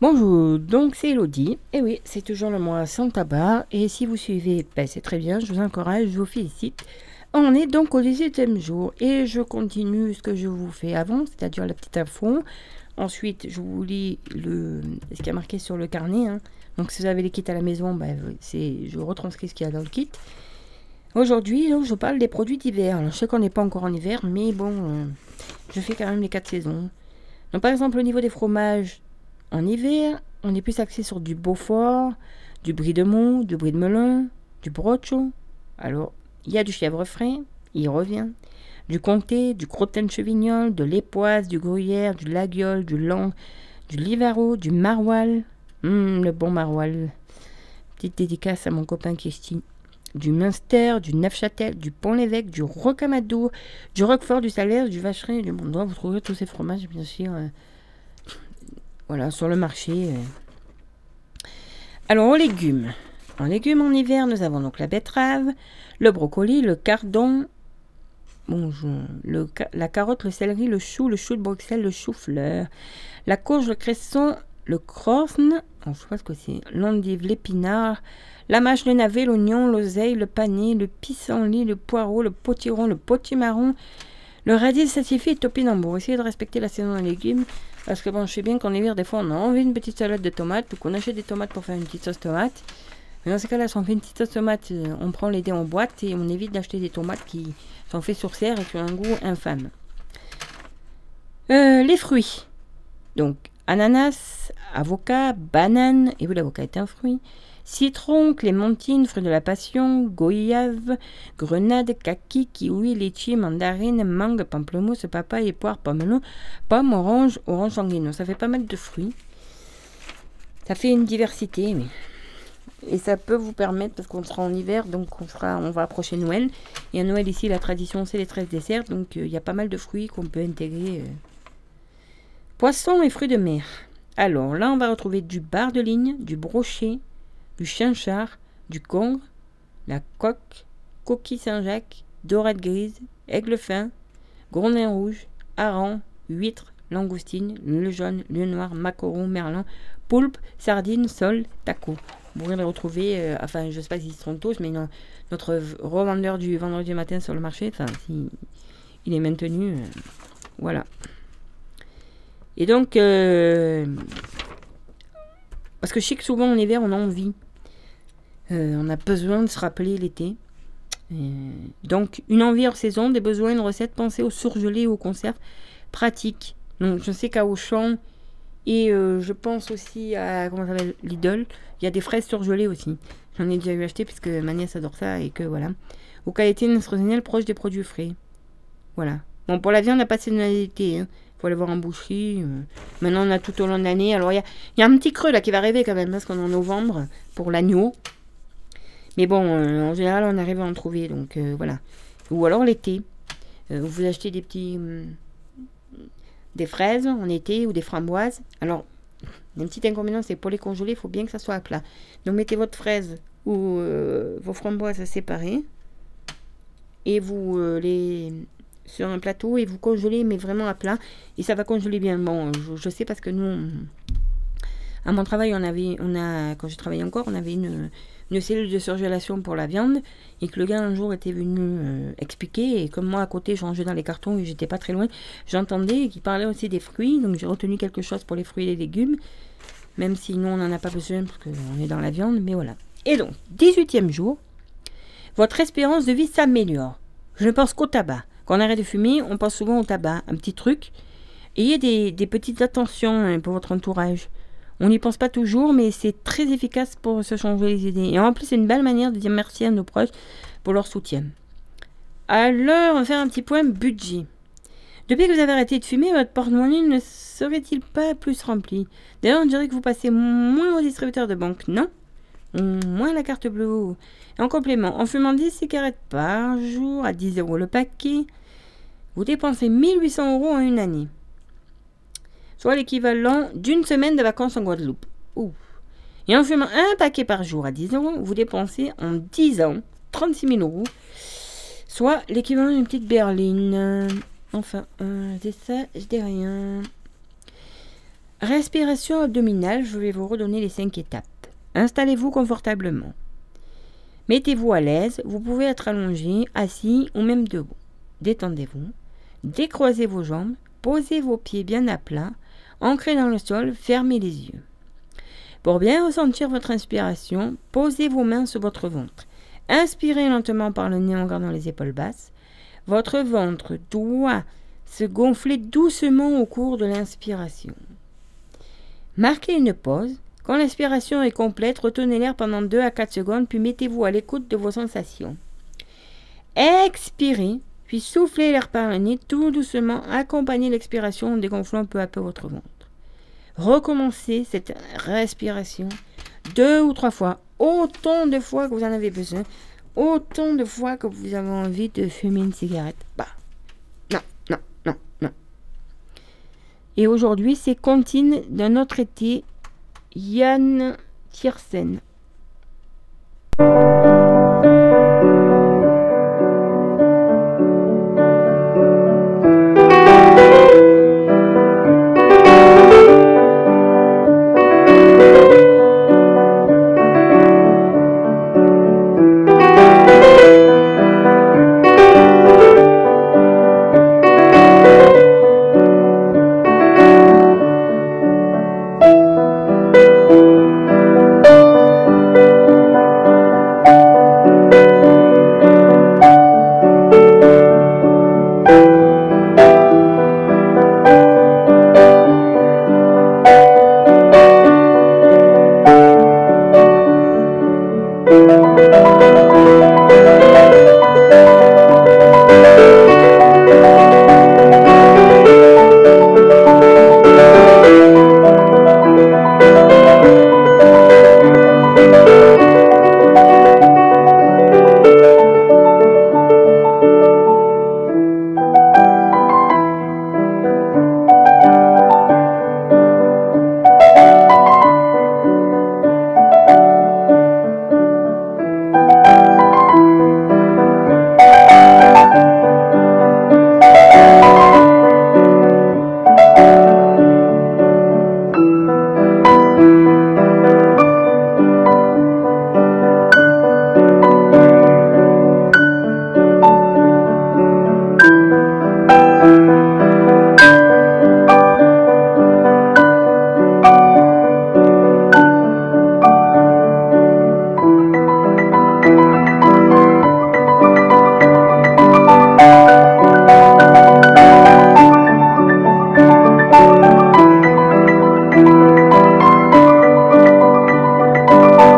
Bonjour, donc c'est Elodie. Et oui, c'est toujours le mois sans tabac. Et si vous suivez, ben, c'est très bien, je vous encourage, je vous félicite. On est donc au 18e jour et je continue ce que je vous fais avant, c'est-à-dire la petite info. Ensuite, je vous lis le, ce qui a marqué sur le carnet. hein. Donc si vous avez les kits à la maison, ben, je retranscris ce qu'il y a dans le kit. Aujourd'hui, je parle des produits d'hiver. Je sais qu'on n'est pas encore en hiver, mais bon, euh, je fais quand même les quatre saisons. Donc, par exemple, au niveau des fromages, en hiver, on est plus axé sur du Beaufort, du brie de Meaux, du brie de melun, du brocho. Alors, il y a du chèvre frais, il revient. Du comté, du crottin de chevignol, de l'époisse, du gruyère, du laguiole, du lang, du livaro, du maroilles. Hum, le bon maroilles. Petite dédicace à mon copain ici. Du Munster, du Neufchâtel, du Pont-l'Évêque, du Rocamadour, du Roquefort, du Salaire, du Vacherin du Mondroit. Vous trouverez tous ces fromages, bien sûr. euh, voilà, sur le marché. euh. Alors, aux légumes. En légumes en hiver, nous avons donc la betterave, le brocoli, le cardon, bon, je- le ca- la carotte, le céleri, le chou, le chou de Bruxelles, le chou-fleur, la courge, le cresson, le crosne, je que c'est, l'endive, l'épinard, la mâche, le navet, l'oignon, l'oseille, le panier, le pissenlit, le poireau, le potiron, le potimarron, le radis, sassifis et topinambour. Essayez de respecter la saison des légumes. Parce que bon, je sais bien qu'en hiver, des fois, on a envie d'une petite salade de tomates ou qu'on achète des tomates pour faire une petite sauce tomate. Mais dans ces cas-là, si on fait une petite sauce tomate, euh, on prend les dés en boîte et on évite d'acheter des tomates qui sont faites sur serre et qui ont un goût infâme. Euh, les fruits. Donc, ananas, avocat, banane, et oui, l'avocat est un fruit. Citron, clémentine, fruit de la passion, goyave, grenade, kaki, kiwi, litchi, mandarine, mangue, pamplemousse, papaye, poire, pomelon, pomme, orange, orange sanguine. Ça fait pas mal de fruits. Ça fait une diversité, mais et ça peut vous permettre, parce qu'on sera en hiver, donc on va approcher Noël. Et à Noël, ici, la tradition, c'est les 13 desserts. Donc, euh, il y a pas mal de fruits qu'on peut intégrer. euh. Poissons et fruits de mer. Alors, là, on va retrouver du bar de ligne, du brochet, du chinchard, du congre, la coque, coquille Saint-Jacques, dorade grise, aigle fin, grondin rouge, hareng, huître, langoustine, le jaune, le noir, maquereau, merlan, poulpe, sardine, sole, taco. Vous pourrez les retrouver, euh, enfin, je ne sais pas s'ils seront tous, mais notre revendeur du vendredi matin sur le marché, enfin, si il est maintenu, euh, voilà. Et donc, euh, parce que je sais que souvent en hiver, on a envie, Euh, on a besoin de se rappeler l'été. Euh, donc, une envie hors saison, des besoins, une recette, pensez aux surgelés et aux conserves pratiques. Donc, je sais qu'à Auchan, et euh, je pense aussi à comment ça Lidl. Il y a des fraises surgelées aussi. J'en ai déjà eu acheté puisque ma nièce adore ça et que voilà. Aux qualités nutritionnelles proches des produits frais. Voilà. Bon, pour la viande, on n'a pas de saisonnalité. Il aller voir en boucherie. euh. Maintenant, on a tout au long de l'année. Alors, il y a, un petit creux là qui va arriver quand même parce qu'on est en novembre pour l'agneau. Mais bon, euh, en général, on arrive à en trouver. Donc, euh, voilà. Ou alors l'été. Vous achetez des petits. hum, des fraises en été ou des framboises. Alors, un petit inconvénient, c'est pour les congeler, il faut bien que ça soit à plat. Donc, mettez votre fraise ou vos framboises séparées et vous les sur un plateau et vous congelez, mais vraiment à plat. Et ça va congeler bien. Bon, je, je sais parce que nous, à mon travail, on avait, on a, quand j'ai travaillé encore, on avait une, une cellule de surgélation pour la viande et que le gars un jour était venu euh, expliquer et comme moi à côté je rangeais dans les cartons et j'étais pas très loin, j'entendais qu'il parlait aussi des fruits, donc j'ai retenu quelque chose pour les fruits et les légumes, même si nous on n'en a pas besoin parce qu'on est dans la viande, mais voilà. Et donc, 18e jour, votre espérance de vie s'améliore. Je ne pense qu'au tabac. Quand on arrête de fumer, on pense souvent au tabac, un petit truc. Ayez des, petites attentions hein, pour votre entourage. On n'y pense pas toujours, mais c'est très efficace pour se changer les idées. Et en plus, c'est une belle manière de dire merci à nos proches pour leur soutien. Alors, on va faire un petit point budget. Depuis que vous avez arrêté de fumer, votre porte-monnaie ne serait-il pas plus rempli? D'ailleurs, on dirait que vous passez moins au distributeur de banque, non? Moins la carte bleue. En complément, en fumant 10 cigarettes par jour à 10 euros le paquet, vous dépensez 1800 euros en une année. Soit l'équivalent d'une semaine de vacances en Guadeloupe. Et en fumant un paquet par jour à 10 euros, vous dépensez en 10 ans 36 000 euros. Soit l'équivalent d'une petite berline. Enfin, euh, c'est ça, je dis rien. Respiration abdominale, je vais vous redonner les cinq étapes. Installez-vous confortablement. Mettez-vous à l'aise, vous pouvez être allongé, assis ou même debout. Détendez-vous, décroisez vos jambes, posez vos pieds bien à plat, ancrez dans le sol, fermez les yeux. Pour bien ressentir votre inspiration, posez vos mains sur votre ventre. Inspirez lentement par le nez en gardant les épaules basses. Votre ventre doit se gonfler doucement au cours de l'inspiration. Marquez une pause. Quand l'inspiration est complète, retenez l'air pendant 2 à 4 secondes, puis mettez-vous à l'écoute de vos sensations. Expirez, puis soufflez l'air par le nez tout doucement, accompagnez l'expiration en dégonflant peu à peu votre ventre. Recommencez cette respiration deux ou trois fois, autant de fois que vous en avez besoin, autant de fois que vous avez envie de fumer une cigarette. Bah, non, non, non, non. Et aujourd'hui, c'est Contine d'un autre été, Yann Tiersen.